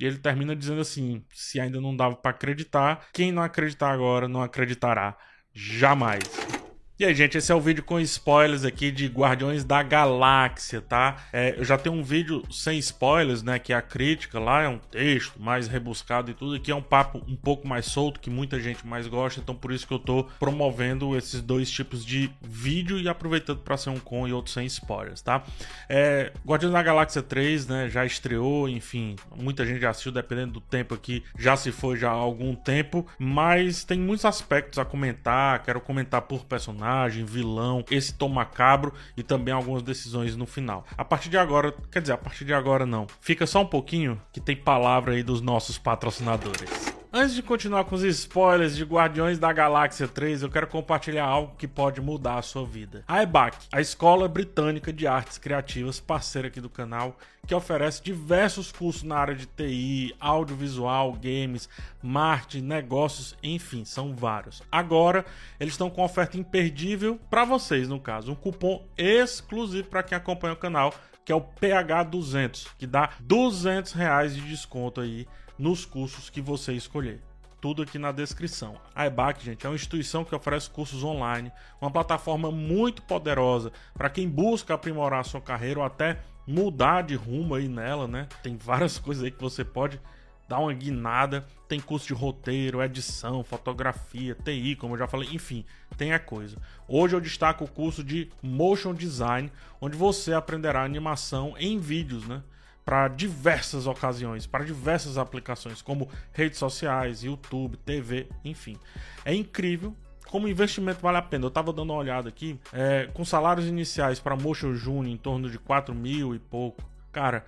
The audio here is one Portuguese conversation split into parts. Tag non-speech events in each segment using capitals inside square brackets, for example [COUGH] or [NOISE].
E ele termina dizendo assim: se ainda não dava para acreditar, quem não acreditar agora não acreditará jamais. E aí, gente, esse é o vídeo com spoilers aqui de Guardiões da Galáxia, tá? É, eu já tenho um vídeo sem spoilers, né? Que é a crítica lá, é um texto mais rebuscado e tudo. Aqui é um papo um pouco mais solto, que muita gente mais gosta, então por isso que eu tô promovendo esses dois tipos de vídeo e aproveitando para ser um com e outro sem spoilers, tá? É, Guardiões da Galáxia 3, né? Já estreou, enfim, muita gente já assistiu, dependendo do tempo aqui, já se foi já há algum tempo, mas tem muitos aspectos a comentar, quero comentar por personagem personagem, vilão, esse tom macabro e também algumas decisões no final. A partir de agora, quer dizer, a partir de agora não. Fica só um pouquinho que tem palavra aí dos nossos patrocinadores. Antes de continuar com os spoilers de Guardiões da Galáxia 3, eu quero compartilhar algo que pode mudar a sua vida. A EBAC, a Escola Britânica de Artes Criativas, parceira aqui do canal, que oferece diversos cursos na área de TI, audiovisual, games, marketing, negócios, enfim, são vários. Agora, eles estão com oferta imperdível para vocês, no caso, um cupom exclusivo para quem acompanha o canal, que é o PH200, que dá 200 reais de desconto aí nos cursos que você escolher. Tudo aqui na descrição. A EBAC, gente, é uma instituição que oferece cursos online, uma plataforma muito poderosa para quem busca aprimorar sua carreira ou até mudar de rumo aí nela, né? Tem várias [LAUGHS] coisas aí que você pode dar uma guinada. Tem curso de roteiro, edição, fotografia, TI, como eu já falei, enfim, tem a coisa. Hoje eu destaco o curso de Motion Design, onde você aprenderá animação em vídeos, né? Para diversas ocasiões, para diversas aplicações, como redes sociais, YouTube, TV, enfim. É incrível como investimento vale a pena. Eu estava dando uma olhada aqui, é, com salários iniciais para Motion Junior em torno de 4 mil e pouco. Cara,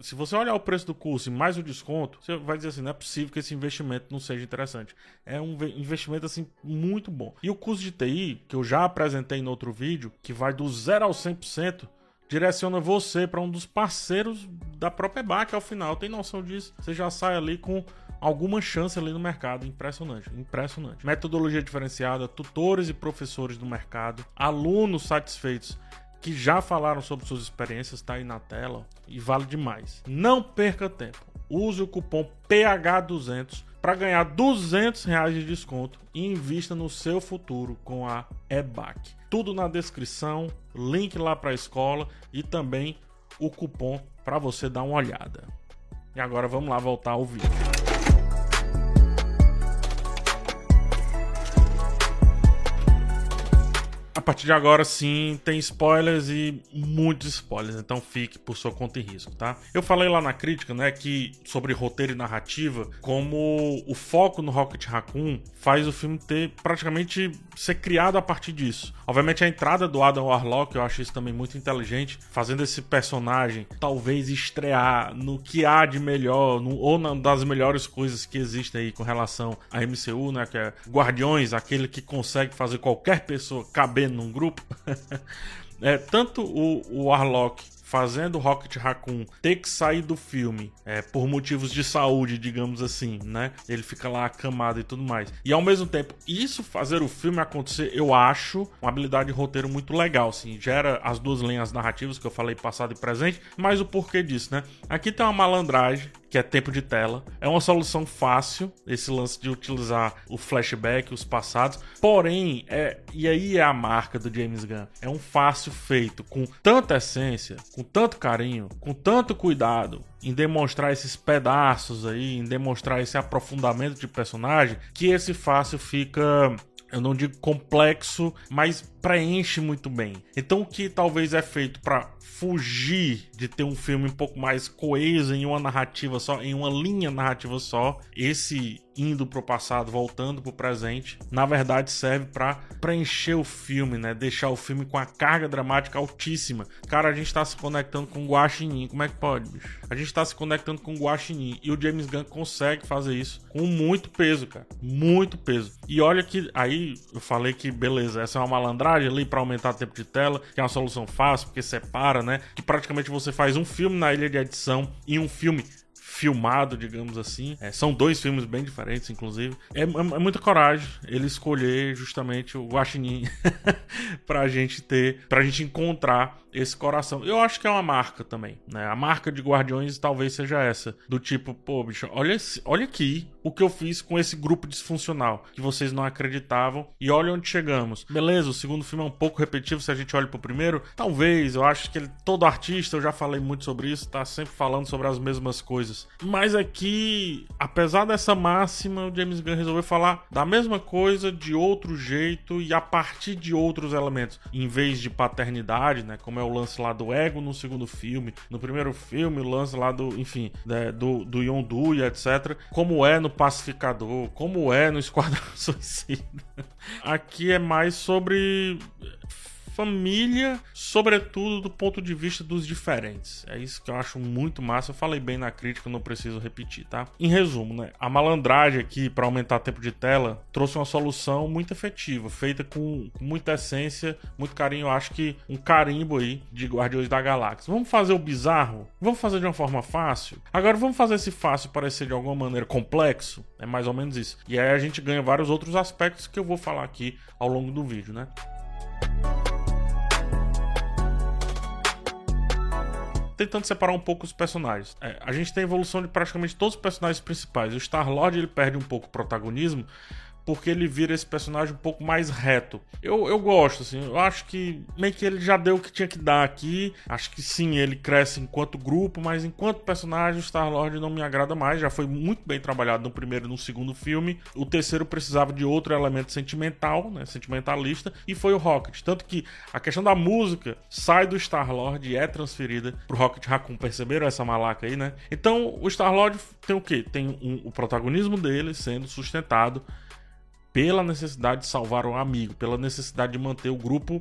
se você olhar o preço do curso e mais o desconto, você vai dizer assim, não é possível que esse investimento não seja interessante. É um investimento assim muito bom. E o curso de TI, que eu já apresentei no outro vídeo, que vai do 0 ao 100%, direciona você para um dos parceiros da própria EBAC ao final. Tem noção disso? Você já sai ali com alguma chance ali no mercado. Impressionante, impressionante. Metodologia diferenciada, tutores e professores do mercado, alunos satisfeitos que já falaram sobre suas experiências, tá aí na tela e vale demais. Não perca tempo. Use o cupom PH200 para ganhar 200 reais de desconto e invista no seu futuro com a EBAC. Tudo na descrição, link lá para a escola e também o cupom para você dar uma olhada. E agora vamos lá voltar ao vídeo. Partir de agora sim tem spoilers e muitos spoilers, então fique por sua conta e risco, tá? Eu falei lá na crítica, né, que sobre roteiro e narrativa, como o foco no Rocket Raccoon faz o filme ter praticamente ser criado a partir disso. Obviamente a entrada do Adam Warlock, eu acho isso também muito inteligente, fazendo esse personagem talvez estrear no que há de melhor, no, ou na, das melhores coisas que existem aí com relação à MCU, né, que é Guardiões, aquele que consegue fazer qualquer pessoa caber num grupo. [LAUGHS] é, tanto o, o Warlock fazendo Rocket Raccoon ter que sair do filme é, por motivos de saúde, digamos assim, né? Ele fica lá acamado e tudo mais. E ao mesmo tempo, isso fazer o filme acontecer, eu acho uma habilidade de roteiro muito legal, assim. Gera as duas linhas narrativas que eu falei, passado e presente, mas o porquê disso, né? Aqui tem uma malandragem que é tempo de tela. É uma solução fácil, esse lance de utilizar o flashback, os passados. Porém, é, e aí é a marca do James Gunn. É um fácil feito com tanta essência, com tanto carinho, com tanto cuidado em demonstrar esses pedaços aí, em demonstrar esse aprofundamento de personagem, que esse fácil fica eu não digo complexo, mas preenche muito bem. Então o que talvez é feito para fugir de ter um filme um pouco mais coeso em uma narrativa só, em uma linha narrativa só, esse indo pro passado, voltando pro presente, na verdade serve para preencher o filme, né? Deixar o filme com a carga dramática altíssima. Cara, a gente tá se conectando com o Guaxinim, como é que pode, bicho? A gente tá se conectando com o Guaxinim e o James Gunn consegue fazer isso com muito peso, cara, muito peso. E olha que aí eu falei que beleza, essa é uma malandragem ali para aumentar o tempo de tela, que é uma solução fácil porque separa, né? Que praticamente você faz um filme na ilha de edição e um filme filmado, digamos assim. É, são dois filmes bem diferentes, inclusive. É, é, é muita coragem ele escolher justamente o Guaxinim [LAUGHS] pra gente ter, pra gente encontrar esse coração. Eu acho que é uma marca também, né? A marca de Guardiões talvez seja essa, do tipo, pô, bicho, olha, olha aqui o que eu fiz com esse grupo disfuncional, que vocês não acreditavam, e olha onde chegamos. Beleza, o segundo filme é um pouco repetitivo se a gente olha pro primeiro, talvez, eu acho que ele, todo artista, eu já falei muito sobre isso, tá sempre falando sobre as mesmas coisas. Mas aqui, apesar dessa máxima, o James Gunn resolveu falar da mesma coisa de outro jeito e a partir de outros elementos, em vez de paternidade, né, como é o lance lá do ego no segundo filme, no primeiro filme, o lance lá do, enfim, né, do, do Yondu e etc. Como é no Pacificador, como é no Esquadrão [LAUGHS] Suicida. Aqui é mais sobre família, sobretudo do ponto de vista dos diferentes. É isso que eu acho muito massa. Eu falei bem na crítica, não preciso repetir, tá? Em resumo, né? A malandragem aqui, para aumentar tempo de tela, trouxe uma solução muito efetiva, feita com, com muita essência, muito carinho. Eu acho que um carimbo aí de Guardiões da Galáxia. Vamos fazer o bizarro? Vamos fazer de uma forma fácil? Agora vamos fazer esse fácil parecer de alguma maneira complexo? É mais ou menos isso. E aí a gente ganha vários outros aspectos que eu vou falar aqui ao longo do vídeo, né? Tentando separar um pouco os personagens. É, a gente tem a evolução de praticamente todos os personagens principais. O Star-Lord ele perde um pouco o protagonismo, porque ele vira esse personagem um pouco mais reto. Eu, eu gosto, assim, eu acho que meio que ele já deu o que tinha que dar aqui. Acho que sim, ele cresce enquanto grupo, mas enquanto personagem, o Star-Lord não me agrada mais. Já foi muito bem trabalhado no primeiro e no segundo filme. O terceiro precisava de outro elemento sentimental, né, sentimentalista, e foi o Rocket. Tanto que a questão da música sai do Star-Lord e é transferida pro Rocket Raccoon. Perceberam essa malaca aí, né? Então, o Star-Lord tem o quê? Tem um, o protagonismo dele sendo sustentado pela necessidade de salvar um amigo, pela necessidade de manter o grupo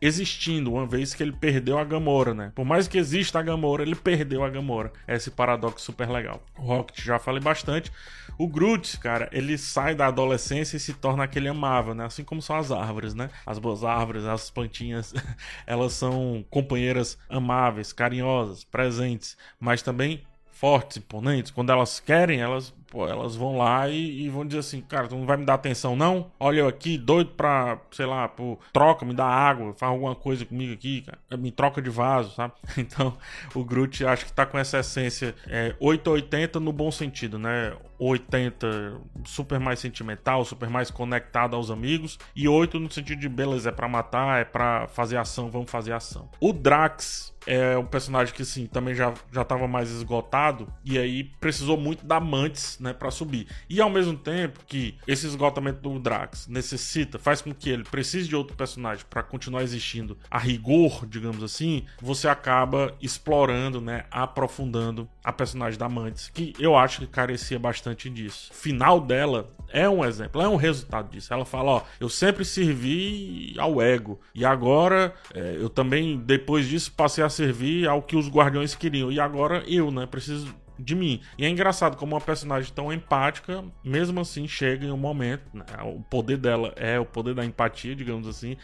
existindo, uma vez que ele perdeu a Gamora, né? Por mais que exista a Gamora, ele perdeu a Gamora. É esse paradoxo super legal. O Rocket já falei bastante. O Groot, cara, ele sai da adolescência e se torna aquele amável, né? Assim como são as árvores, né? As boas árvores, as plantinhas, [LAUGHS] elas são companheiras amáveis, carinhosas, presentes, mas também fortes, imponentes. Quando elas querem, elas Pô, elas vão lá e, e, vão dizer assim, cara, tu não vai me dar atenção não? Olha eu aqui, doido pra, sei lá, pô, troca, me dá água, faz alguma coisa comigo aqui, cara. Me troca de vaso, sabe? [LAUGHS] Então, o Groot acho que tá com essa essência é, 880 no bom sentido, né? 80 super mais sentimental, super mais conectado aos amigos e 8 no sentido de beleza, é para matar, é para fazer ação, vamos fazer ação. O Drax é um personagem que assim também já já tava mais esgotado e aí precisou muito da Mantis né, para subir. E ao mesmo tempo que esse esgotamento do Drax necessita, faz com que ele precise de outro personagem para continuar existindo a rigor, digamos assim, você acaba explorando, né, aprofundando a personagem da Mantis, que eu acho que carecia bastante disso. O final dela é um exemplo, é um resultado disso. Ela fala: Ó, eu sempre servi ao ego, e agora é, eu também, depois disso, passei a servir ao que os guardiões queriam, e agora eu, né, preciso de mim. E é engraçado como uma personagem tão empática, mesmo assim, chega em um momento, né, o poder dela é o poder da empatia, digamos assim,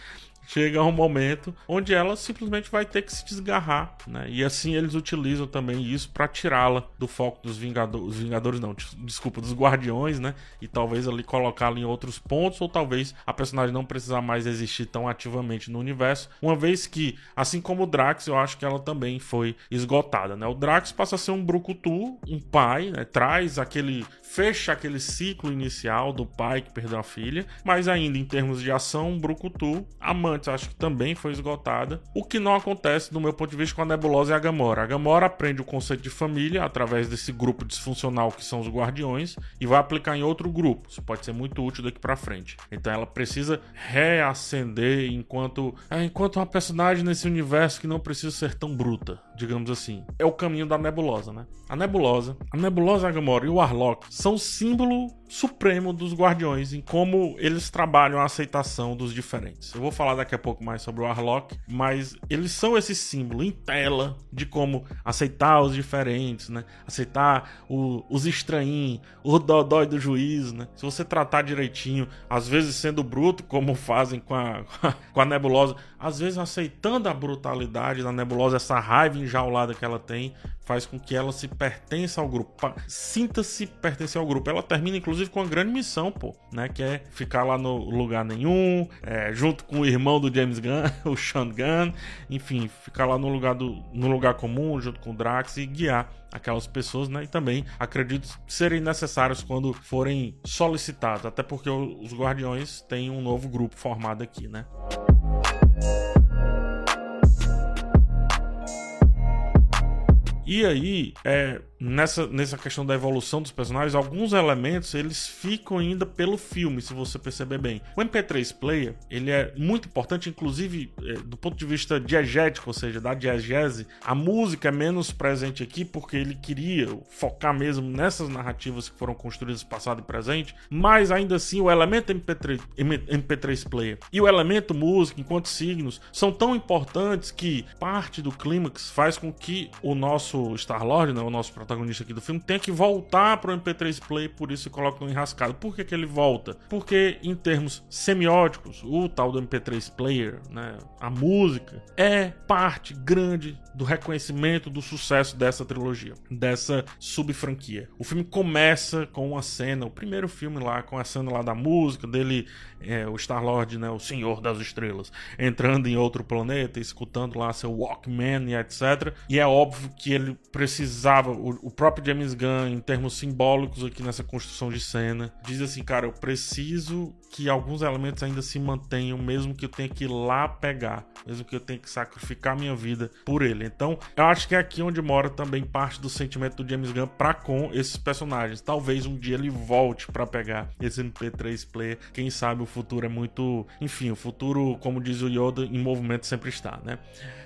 chega um momento onde ela simplesmente vai ter que se desgarrar, né? E assim eles utilizam também isso para tirá-la do foco dos Vingadores, os Vingadores não, desculpa, dos Guardiões, né? E talvez ali colocá-la em outros pontos ou talvez a personagem não precisar mais existir tão ativamente no universo, uma vez que, assim como o Drax, eu acho que ela também foi esgotada, né? O Drax passa a ser um brucutu, um pai, né? Traz aquele fecha aquele ciclo inicial do pai que perdeu a filha, mas ainda em termos de ação, brucutu, a mãe antes, acho que também foi esgotada. O que não acontece, do meu ponto de vista, com a Nebulosa e a Gamora. A Gamora aprende o conceito de família através desse grupo disfuncional que são os Guardiões e vai aplicar em outro grupo. Isso pode ser muito útil daqui para frente. Então ela precisa reacender enquanto é, enquanto uma personagem nesse universo que não precisa ser tão bruta, digamos assim. É o caminho da Nebulosa, né? A Nebulosa, a Nebulosa, a Gamora e o Warlock são símbolo supremo dos Guardiões, em como eles trabalham a aceitação dos diferentes. Eu vou falar daqui a pouco mais sobre o Warlock, mas eles são esse símbolo em tela de como aceitar os diferentes, né? Aceitar o, os estranhos, o dodói do juiz, né? Se você tratar direitinho, às vezes sendo bruto, como fazem com a, [LAUGHS] com a nebulosa, às vezes aceitando a brutalidade da nebulosa, essa raiva enjaulada que ela tem, faz com que ela se pertença ao grupo, sinta-se pertencer ao grupo. Ela termina, inclusive, com uma grande missão, pô, né? Que é ficar lá no lugar nenhum, é, junto com o irmão do James Gunn, [LAUGHS] o Sean Gunn, enfim, ficar lá no lugar, do, no lugar comum, junto com o Drax e guiar aquelas pessoas, né? E também acredito serem necessários quando forem solicitados, até porque os Guardiões têm um novo grupo formado aqui, né? E aí, é, nessa, nessa questão da evolução dos personagens, alguns elementos eles ficam ainda pelo filme, se você perceber bem. O MP3 Player, ele é muito importante, inclusive é, do ponto de vista diegético, ou seja, da diegese, a música é menos presente aqui porque ele queria focar mesmo nessas narrativas que foram construídas passado e presente, mas ainda assim o elemento MP3, MP3 Player e o elemento música, enquanto signos, são tão importantes que parte do clímax faz com que o nosso Star-Lord, né, o nosso protagonista aqui do filme, tem que voltar pro MP3 Play, por isso coloca no enrascado. Por que, que ele volta? Porque, em termos semióticos, o tal do MP3 Player, né, a música, é parte grande do reconhecimento do sucesso dessa trilogia, dessa sub-franquia. O filme começa com uma cena, o primeiro filme lá, com a cena lá da música, dele, é, o Star-Lord, né, o Senhor das Estrelas, entrando em outro planeta, escutando lá seu Walkman e etc. E é óbvio que ele precisava, o, próprio James Gunn, em termos simbólicos aqui nessa construção de cena, diz assim, cara, eu preciso que alguns elementos ainda se mantenham, mesmo que eu tenha que ir lá pegar, mesmo que eu tenha que sacrificar minha vida por ele. Então, eu acho que é aqui onde mora também parte do sentimento do James Gunn para com esses personagens. Talvez um dia ele volte para pegar esse MP3 player. Quem sabe o futuro é muito, enfim, o futuro, como diz o Yoda, em movimento sempre está, né?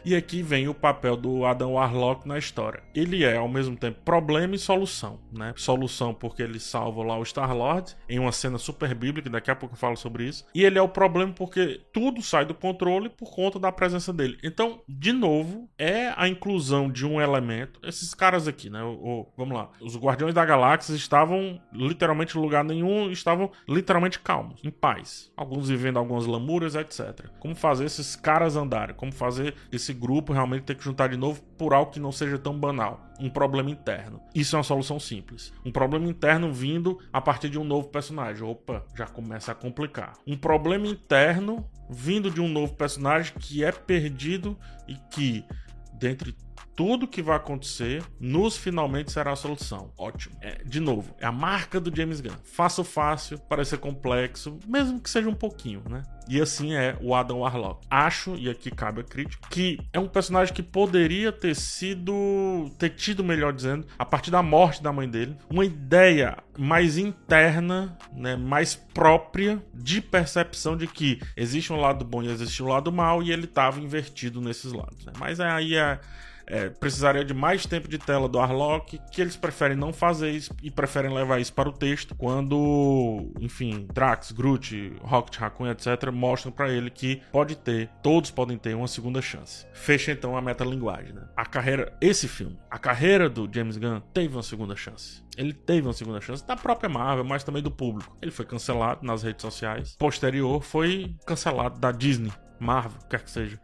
E aqui vem o papel do Adam Warlock na história. Ele é ao mesmo tempo problema e solução, né? Solução porque ele salva lá o Star-Lord em uma cena super bíblica, daqui a pouco eu falo sobre isso. E ele é o problema porque tudo sai do controle por conta da presença dele. Então, de novo, é a inclusão de um elemento. Esses caras aqui, né? O, o, vamos lá. Os Guardiões da Galáxia estavam literalmente em lugar nenhum, estavam literalmente calmos, em paz. Alguns vivendo algumas lamúrias, etc. Como fazer esses caras andarem? Como fazer esse grupo realmente ter que juntar de novo por algo que não seja tão banal? Um problema interno. Isso é uma solução simples. Um problema interno vindo a partir de um novo personagem. Opa, já começa a complicar. Um problema interno vindo de um novo personagem que é perdido e que, dentre tudo que vai acontecer, nos finalmente será a solução. Ótimo. É, de novo, é a marca do James Gunn. Faço fácil, parecer complexo, mesmo que seja um pouquinho, né? E assim é o Adam Warlock. Acho, e aqui cabe a crítica, que é um personagem que poderia ter sido. ter tido, melhor dizendo, a partir da morte da mãe dele, uma ideia mais interna, né, mais própria de percepção de que existe um lado bom e existe um lado mal, e ele estava invertido nesses lados. Né? Mas aí é é, precisaria de mais tempo de tela do Arlok, que eles preferem não fazer isso e preferem levar isso para o texto, quando, enfim, Drax, Groot, Rocket Raccoon, etc., mostram para ele que pode ter, todos podem ter uma segunda chance. Fecha então a metalinguagem, né? A carreira, esse filme, a carreira do James Gunn teve uma segunda chance. Ele teve uma segunda chance da própria Marvel, mas também do público. Ele foi cancelado nas redes sociais. Posterior, foi cancelado da Disney, Marvel, quer que seja,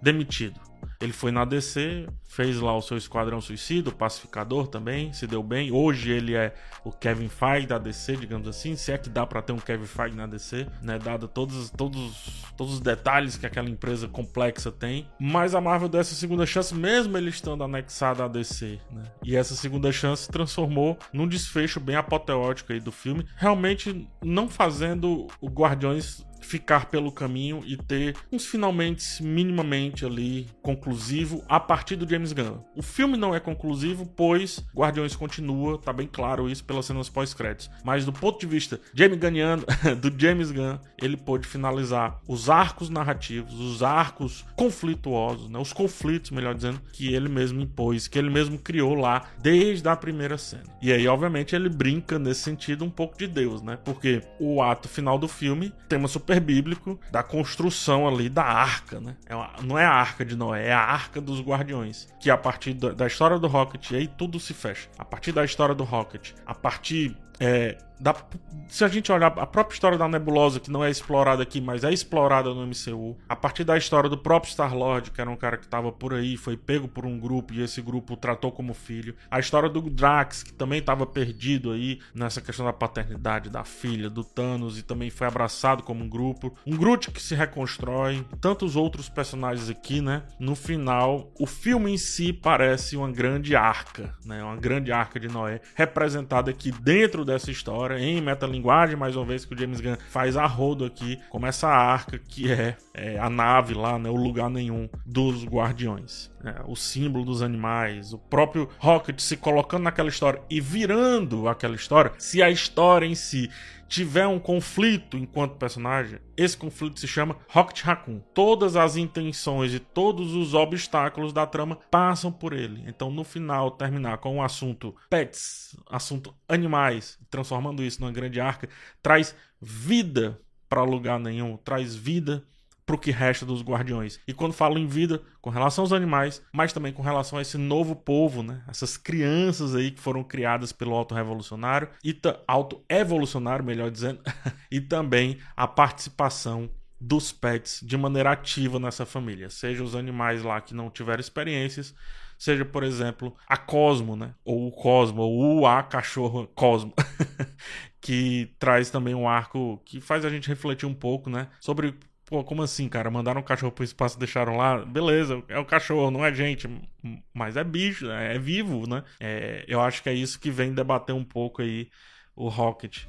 demitido. Ele foi na DC, fez lá o seu Esquadrão Suicida, o Pacificador também, se deu bem. Hoje ele é o Kevin Feige da DC, digamos assim, se é que dá para ter um Kevin Feige na DC, né, dado todos, todos, todos os detalhes que aquela empresa complexa tem. Mas a Marvel deu essa segunda chance, mesmo ele estando anexado à DC, né? E essa segunda chance transformou num desfecho bem apoteótico aí do filme, realmente não fazendo o Guardiões ficar pelo caminho e ter uns finalmente minimamente ali conclusivo a partir do James Gunn. O filme não é conclusivo, pois Guardiões continua, tá bem claro isso pelas cenas pós-créditos. Mas do ponto de vista James Gunniano, [LAUGHS] do James Gunn, ele pôde finalizar os arcos narrativos, os arcos conflituosos, né? os conflitos, melhor dizendo, que ele mesmo impôs, que ele mesmo criou lá desde a primeira cena. E aí, obviamente, ele brinca nesse sentido um pouco de Deus, né? Porque o ato final do filme, tema super bíblico da construção ali da arca, né? É uma, não é a arca de Noé, é a arca dos guardiões. Que a partir da, da história do Rocket, aí tudo se fecha. A partir da história do Rocket, a partir é, se a gente olhar a própria história da Nebulosa, que não é explorada aqui, mas é explorada no MCU, a partir da história do próprio Star-Lord, que era um cara que estava por aí, foi pego por um grupo e esse grupo o tratou como filho, a história do Drax, que também estava perdido aí nessa questão da paternidade da filha, do Thanos, e também foi abraçado como um grupo, um Groot que se reconstrói, tantos outros personagens aqui, né? No final, o filme em si parece uma grande arca, né? Uma grande arca de Noé, representada aqui dentro dessa história agora em metalinguagem, mais uma vez que o James Gunn faz a rodo aqui, como essa arca que é, é a nave lá, né, o lugar nenhum dos guardiões. Né, o símbolo dos animais, o próprio Rocket se colocando naquela história e virando aquela história, se a história em si tiver um conflito enquanto personagem, esse conflito se chama Rocket Raccoon. Todas as intenções e todos os obstáculos da trama passam por ele. Então, no final, terminar com o um assunto pets, assunto animais, transformando isso numa grande arca, traz vida para lugar nenhum, traz vida pro que resta dos guardiões. E quando falo em vida, com relação aos animais, mas também com relação a esse novo povo, né? Essas crianças aí que foram criadas pelo auto-revolucionário, e auto-evolucionário, melhor dizendo, [LAUGHS] e também a participação dos pets de maneira ativa nessa família, seja os animais lá que não tiveram experiências, seja, por exemplo, a Cosmo, né? Ou o Cosmo, ou o A cachorro Cosmo, [LAUGHS] que traz também um arco que faz a gente refletir um pouco, né? Sobre Pô, como assim, cara? Mandaram um cachorro pro espaço deixaram lá? Beleza, é o cachorro, não é gente. Mas é bicho, né? é vivo, né? É, eu acho que é isso que vem debater um pouco aí o Rocket.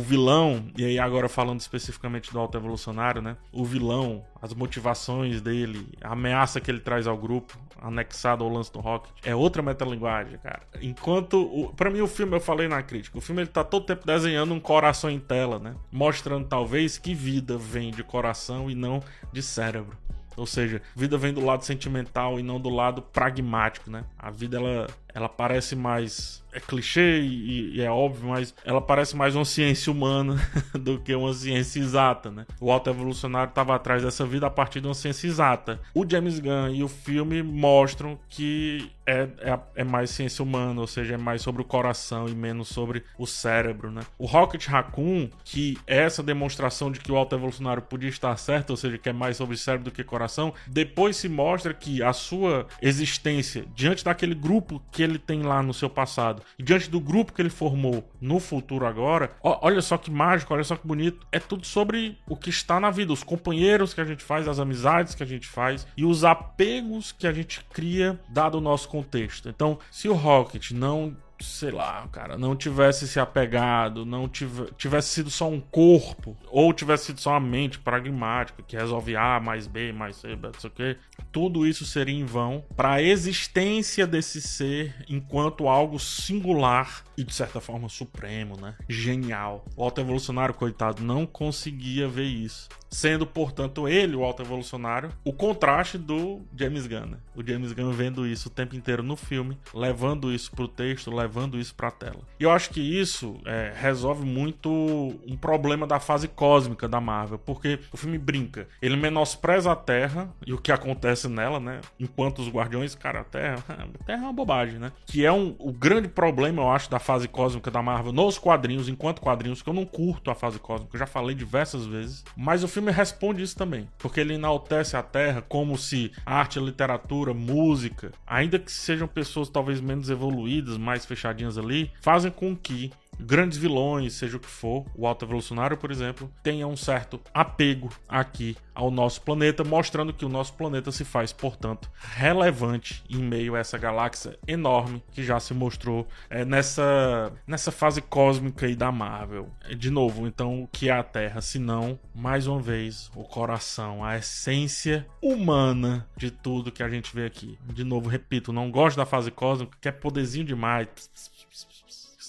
O vilão, e aí agora falando especificamente do Alto Evolucionário, né? O vilão, as motivações dele, a ameaça que ele traz ao grupo, anexado ao lance do Rocket, é outra metalinguagem, cara. Enquanto, para mim o filme, eu falei na crítica, o filme ele tá todo tempo desenhando um coração em tela, né? Mostrando talvez que vida vem de coração e não de cérebro. Ou seja, vida vem do lado sentimental e não do lado pragmático, né? A vida ela, ela parece mais é clichê e, e, é óbvio, mas ela parece mais uma ciência humana [LAUGHS] do que uma ciência exata, né? O Alto Evolucionário estava atrás dessa vida a partir de uma ciência exata. O James Gunn e o filme mostram que é, é, é, mais ciência humana, ou seja, é mais sobre o coração e menos sobre o cérebro, né? O Rocket Raccoon, que é essa demonstração de que o Alto Evolucionário podia estar certo, ou seja, que é mais sobre cérebro do que coração, depois se mostra que a sua existência diante daquele grupo que ele tem lá no seu passado e diante do grupo que ele formou no futuro agora, ó, olha só que mágico, olha só que bonito. É tudo sobre o que está na vida, os companheiros que a gente faz, as amizades que a gente faz e os apegos que a gente cria dado o nosso contexto. Então, se o Rocket não sei lá, cara, não tivesse se apegado, não tivesse sido só um corpo, ou tivesse sido só uma mente pragmática que resolve A mais B mais C, não sei o que, tudo isso seria em vão para a existência desse ser enquanto algo singular e de certa forma supremo, né? Genial. O alto evolucionário, coitado, não conseguia ver isso sendo, portanto, ele, o alto evolucionário, o contraste do James Gunn. Né? O James Gunn vendo isso o tempo inteiro no filme, levando isso pro texto, levando isso pra tela. E eu acho que isso é, resolve muito um problema da fase cósmica da Marvel, porque o filme brinca, ele menospreza a Terra e o que acontece nela, né? Enquanto os Guardiões, cara, a Terra, [LAUGHS] a Terra é uma bobagem, né? Que é um, o grande problema, eu acho, da fase cósmica da Marvel nos quadrinhos, enquanto quadrinhos, que eu não curto a fase cósmica, eu já falei diversas vezes, mas o filme filme responde isso também, porque ele enaltece a Terra como se arte, literatura, música, ainda que sejam pessoas talvez menos evoluídas, mais fechadinhas ali, fazem com que grandes vilões, seja o que for, o Alto Evolucionário, por exemplo, tenha um certo apego aqui ao nosso planeta, mostrando que o nosso planeta se faz, portanto, relevante em meio a essa galáxia enorme que já se mostrou é, nessa, nessa fase cósmica aí da Marvel. De novo, então, o que é a Terra? Se não, mais uma vez, o coração, a essência humana de tudo que a gente vê aqui. De novo, repito, não gosto da fase cósmica, que é poderzinho demais.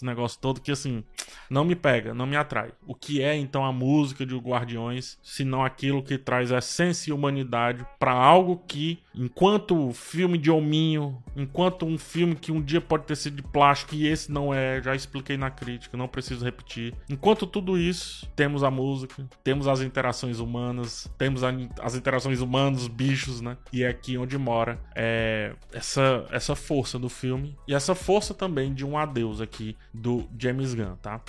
Esse negócio todo que assim não me pega, não me atrai. O que é então a música de Guardiões, se não aquilo que traz essência e humanidade para algo que, enquanto filme de hominho, enquanto um filme que um dia pode ter sido de plástico e esse não é, já expliquei na crítica, não preciso repetir. Enquanto tudo isso, temos a música, temos as interações humanas, temos a, as interações humanas, bichos, né? E é aqui onde mora é, essa, essa força do filme e essa força também de um adeus aqui do James Gunn, tá?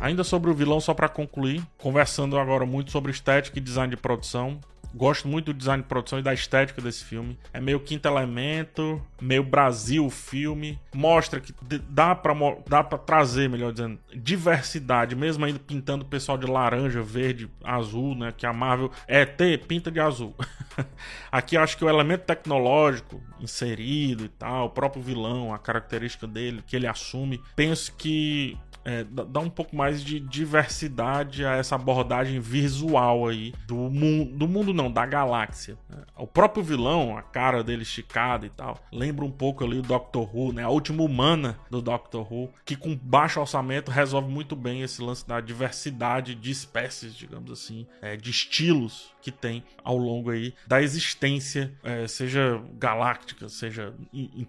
Ainda sobre o vilão, só para concluir, conversando agora muito sobre estética e design de produção. Gosto muito do design de produção e da estética desse filme. É meio quinto elemento, meio Brasil filme. Mostra que dá pra, dá pra trazer, melhor dizendo, diversidade, mesmo ainda pintando o pessoal de laranja, verde, azul, né? Que a Marvel é ter, pinta de azul. [LAUGHS] [LAUGHS] Aqui acho que o elemento tecnológico inserido e tal, o próprio vilão, a característica dele, que ele assume, penso que é, dá um pouco mais de diversidade a essa abordagem visual aí do mundo, do mundo não, da galáxia. Né? O próprio vilão, a cara dele esticada e tal, lembra um pouco ali o Doctor Who, né? A última humana do Doctor Who, que com baixo orçamento resolve muito bem esse lance da diversidade de espécies, digamos assim, é, de estilos que tem ao longo aí da existência, é, seja galáctica, seja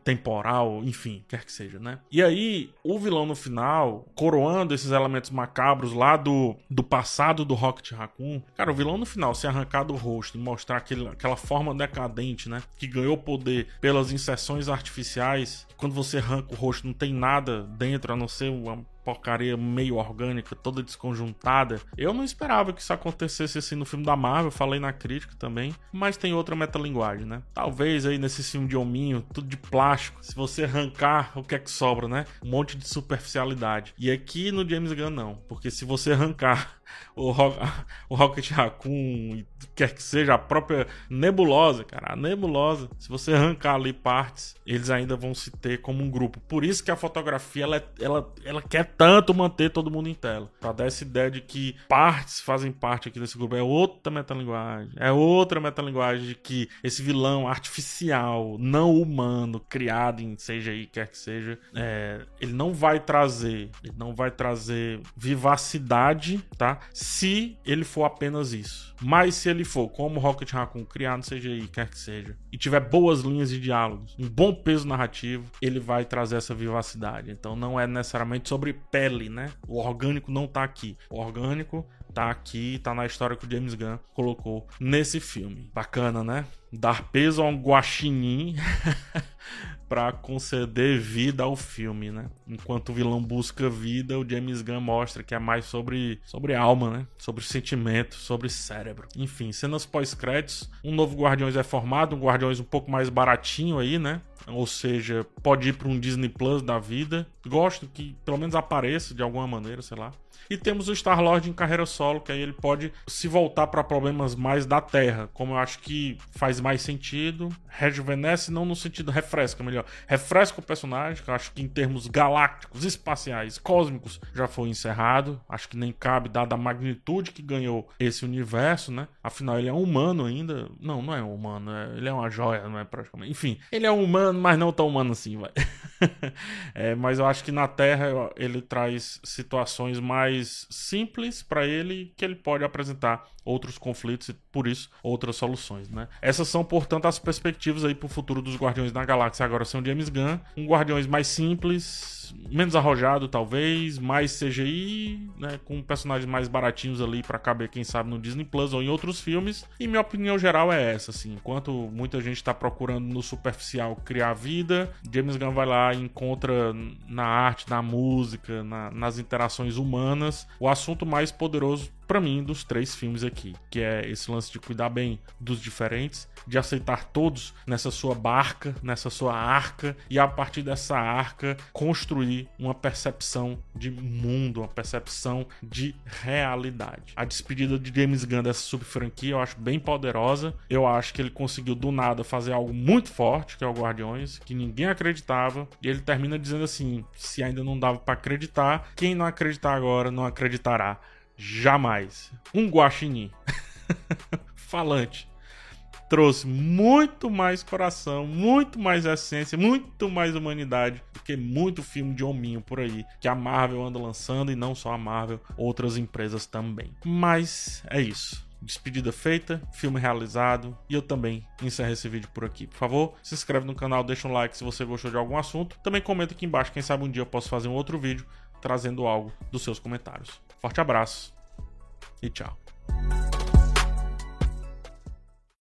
temporal, enfim, quer que seja, né? E aí, o vilão no final, coroando esses elementos macabros lá do, do passado do Rocket Raccoon. Cara, o vilão no final se arrancar do rosto e mostrar aquele, aquela forma decadente, né? Que ganhou poder pelas inserções artificiais. Quando você arranca o rosto, não tem nada dentro a não ser uma porcaria meio orgânica, toda desconjuntada. Eu não esperava que isso acontecesse assim no filme da Marvel, falei na crítica também, mas tem outra metalinguagem, né? Talvez aí nesse filme de hominho, tudo de plástico, se você arrancar, o que é que sobra, né? Um monte de superficialidade. E aqui no James Gunn não, porque se você arrancar o, Ro [LAUGHS] o Rocket Raccoon, quer que seja a própria nebulosa, cara. A nebulosa, se você arrancar ali partes, eles ainda vão se ter como um grupo. Por isso que a fotografia ela, é, ela, ela quer tanto manter todo mundo em tela. Pra dar essa ideia de que partes fazem parte aqui desse grupo. É outra metalinguagem. É outra metalinguagem de que esse vilão artificial, não humano, criado em seja aí, quer que seja, é, ele não vai trazer, ele não vai trazer vivacidade, tá? Se ele for apenas isso. Mas se ele for, como Rocket Raccoon, criado no CGI, quer que seja, e tiver boas linhas de diálogos, um bom peso narrativo, ele vai trazer essa vivacidade. Então não é necessariamente sobre pele, né? O orgânico não tá aqui. O orgânico tá aqui, tá na história que o James Gunn colocou nesse filme. Bacana, né? Dar peso a um guaxinim [LAUGHS] para conceder vida ao filme, né? Enquanto o vilão busca vida, o James Gunn mostra que é mais sobre, sobre alma, né? Sobre sentimento, sobre cérebro. Enfim, cenas pós-créditos, um novo Guardiões é formado, um Guardiões um pouco mais baratinho aí, né? Ou seja, pode ir para um Disney Plus da vida. Gosto que pelo menos apareça de alguma maneira, sei lá. E temos o Star-Lord em carreira solo, que aí ele pode se voltar para problemas mais da Terra, como eu acho que faz mais sentido. Rejuvenesce, não no sentido refresca, melhor. Refresca o personagem, que eu acho que em termos galácticos, espaciais, cósmicos, já foi encerrado. Acho que nem cabe, dada a magnitude que ganhou esse universo, né? Afinal, ele é um humano ainda. Não, não é um humano, é... ele é uma joia, não é praticamente. Enfim, ele é um humano, mas não tão humano assim, vai. [LAUGHS] é, mas eu acho que na Terra ele traz situações mais simples para ele que ele pode apresentar outros conflitos e por isso outras soluções, né? Essas são, portanto, as perspectivas aí para o futuro dos Guardiões da Galáxia agora são James Gunn, um Guardiões mais simples, menos arrojado talvez, mais CGI, né, com personagens mais baratinhos ali para caber quem sabe no Disney Plus ou em outros filmes. E minha opinião geral é essa, assim, enquanto muita gente está procurando no superficial criar vida, James Gunn vai lá e encontra na arte, na música, na, nas interações humanas o assunto mais poderoso para mim, dos três filmes aqui, que é esse lance de cuidar bem dos diferentes, de aceitar todos nessa sua barca, nessa sua arca, e a partir dessa arca construir uma percepção de mundo, uma percepção de realidade. A despedida de James Gunn dessa subfranquia eu acho bem poderosa. Eu acho que ele conseguiu do nada fazer algo muito forte, que é o Guardiões, que ninguém acreditava, e ele termina dizendo assim: se ainda não dava para acreditar, quem não acreditar agora não acreditará. Jamais. Um guaxinim [LAUGHS] falante trouxe muito mais coração, muito mais essência, muito mais humanidade do que muito filme de hominho por aí que a Marvel anda lançando e não só a Marvel, outras empresas também. Mas é isso. Despedida feita, filme realizado e eu também encerro esse vídeo por aqui. Por favor, se inscreve no canal, deixa um like se você gostou de algum assunto. Também comenta aqui embaixo, quem sabe um dia eu posso fazer um outro vídeo trazendo algo dos seus comentários. Forte abraço e tchau.